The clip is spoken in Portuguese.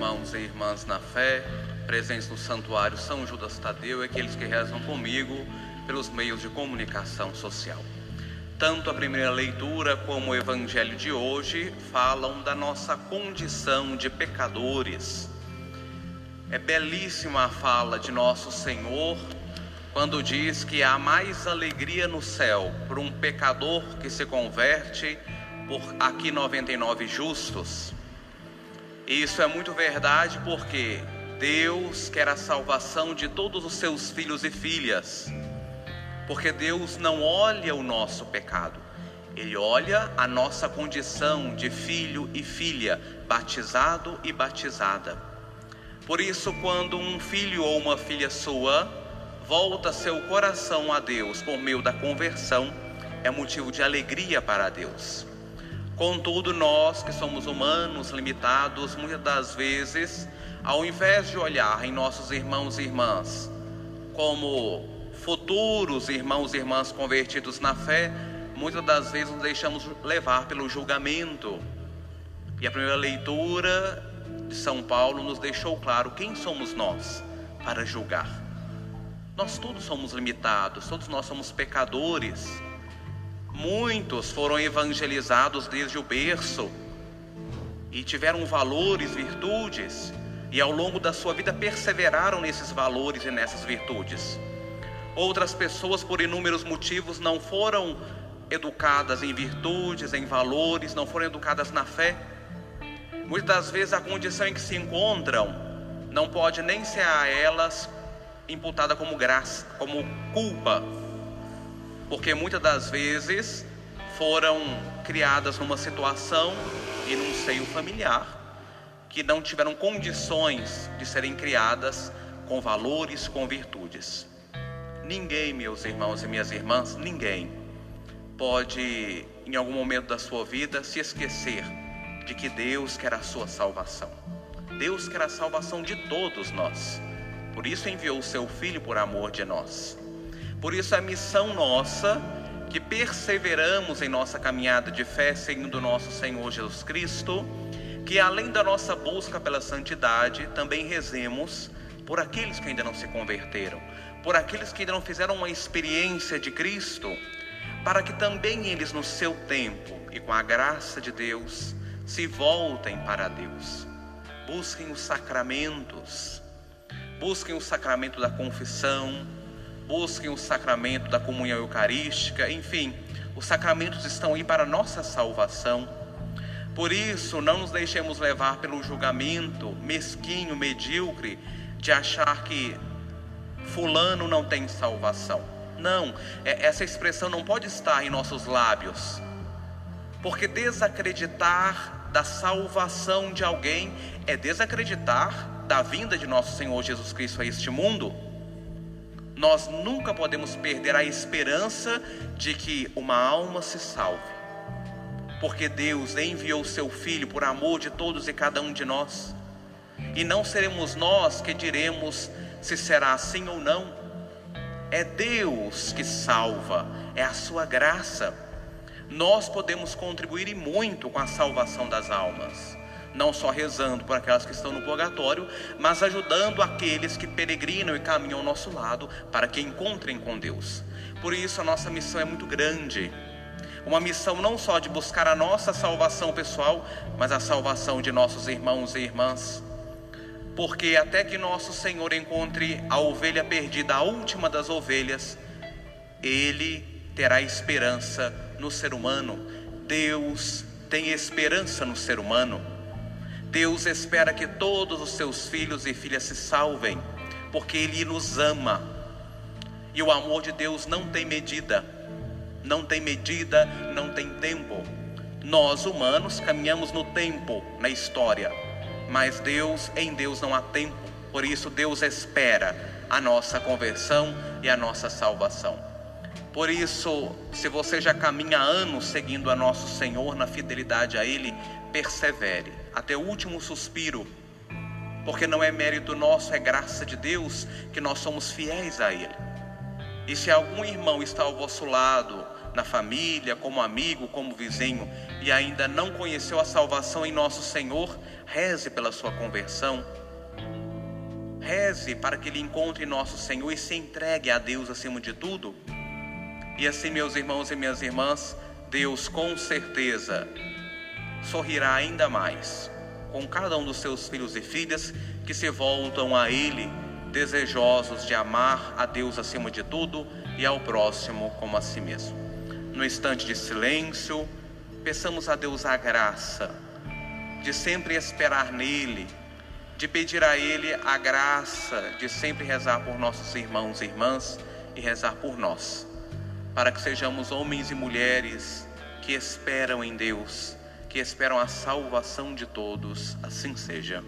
irmãos e irmãs na fé, presentes no Santuário São Judas Tadeu e aqueles que rezam comigo pelos meios de comunicação social. Tanto a primeira leitura como o evangelho de hoje falam da nossa condição de pecadores. É belíssima a fala de nosso Senhor quando diz que há mais alegria no céu por um pecador que se converte por aqui 99 justos. Isso é muito verdade porque Deus quer a salvação de todos os seus filhos e filhas porque Deus não olha o nosso pecado, Ele olha a nossa condição de filho e filha, batizado e batizada. Por isso, quando um filho ou uma filha sua volta seu coração a Deus por meio da conversão, é motivo de alegria para Deus. Contudo, nós que somos humanos, limitados, muitas das vezes, ao invés de olhar em nossos irmãos e irmãs como futuros irmãos e irmãs convertidos na fé, muitas das vezes nos deixamos levar pelo julgamento. E a primeira leitura de São Paulo nos deixou claro quem somos nós para julgar. Nós todos somos limitados, todos nós somos pecadores. Muitos foram evangelizados desde o berço e tiveram valores, virtudes, e ao longo da sua vida perseveraram nesses valores e nessas virtudes. Outras pessoas, por inúmeros motivos, não foram educadas em virtudes, em valores, não foram educadas na fé. Muitas das vezes a condição em que se encontram não pode nem ser a elas imputada como graça, como culpa, porque muitas das vezes foram criadas numa situação e num seio familiar que não tiveram condições de serem criadas com valores, com virtudes. Ninguém, meus irmãos e minhas irmãs, ninguém pode, em algum momento da sua vida, se esquecer de que Deus quer a sua salvação. Deus quer a salvação de todos nós. Por isso enviou o seu Filho por amor de nós. Por isso a missão nossa, que perseveramos em nossa caminhada de fé, seguindo nosso Senhor Jesus Cristo, que além da nossa busca pela santidade, também rezemos por aqueles que ainda não se converteram, por aqueles que ainda não fizeram uma experiência de Cristo, para que também eles, no seu tempo e com a graça de Deus, se voltem para Deus. Busquem os sacramentos, busquem o sacramento da confissão, busquem o sacramento da comunhão eucarística, enfim, os sacramentos estão aí para nossa salvação. Por isso, não nos deixemos levar pelo julgamento mesquinho, medíocre, de achar que Fulano não tem salvação. Não, é, essa expressão não pode estar em nossos lábios, porque desacreditar da salvação de alguém é desacreditar da vinda de nosso Senhor Jesus Cristo a este mundo. Nós nunca podemos perder a esperança de que uma alma se salve, porque Deus enviou seu Filho por amor de todos e cada um de nós, e não seremos nós que diremos se será assim ou não. É Deus que salva, é a sua graça. Nós podemos contribuir e muito com a salvação das almas, não só rezando por aquelas que estão no purgatório, mas ajudando aqueles que peregrinam e caminham ao nosso lado para que encontrem com Deus. Por isso a nossa missão é muito grande. Uma missão não só de buscar a nossa salvação pessoal, mas a salvação de nossos irmãos e irmãs porque até que nosso Senhor encontre a ovelha perdida, a última das ovelhas, ele terá esperança no ser humano. Deus tem esperança no ser humano. Deus espera que todos os seus filhos e filhas se salvem, porque Ele nos ama. E o amor de Deus não tem medida, não tem medida, não tem tempo. Nós humanos caminhamos no tempo, na história mas Deus, em Deus não há tempo. Por isso Deus espera a nossa conversão e a nossa salvação. Por isso, se você já caminha anos seguindo a nosso Senhor na fidelidade a Ele, persevere até o último suspiro, porque não é mérito nosso, é graça de Deus que nós somos fiéis a Ele. E se algum irmão está ao vosso lado, na família, como amigo, como vizinho e ainda não conheceu a salvação em nosso Senhor, reze pela sua conversão. Reze para que ele encontre nosso Senhor e se entregue a Deus acima de tudo. E assim, meus irmãos e minhas irmãs, Deus com certeza sorrirá ainda mais com cada um dos seus filhos e filhas que se voltam a Ele, desejosos de amar a Deus acima de tudo e ao próximo como a si mesmo. No instante de silêncio, peçamos a Deus a graça de sempre esperar nele, de pedir a Ele a graça de sempre rezar por nossos irmãos e irmãs e rezar por nós, para que sejamos homens e mulheres que esperam em Deus, que esperam a salvação de todos, assim seja.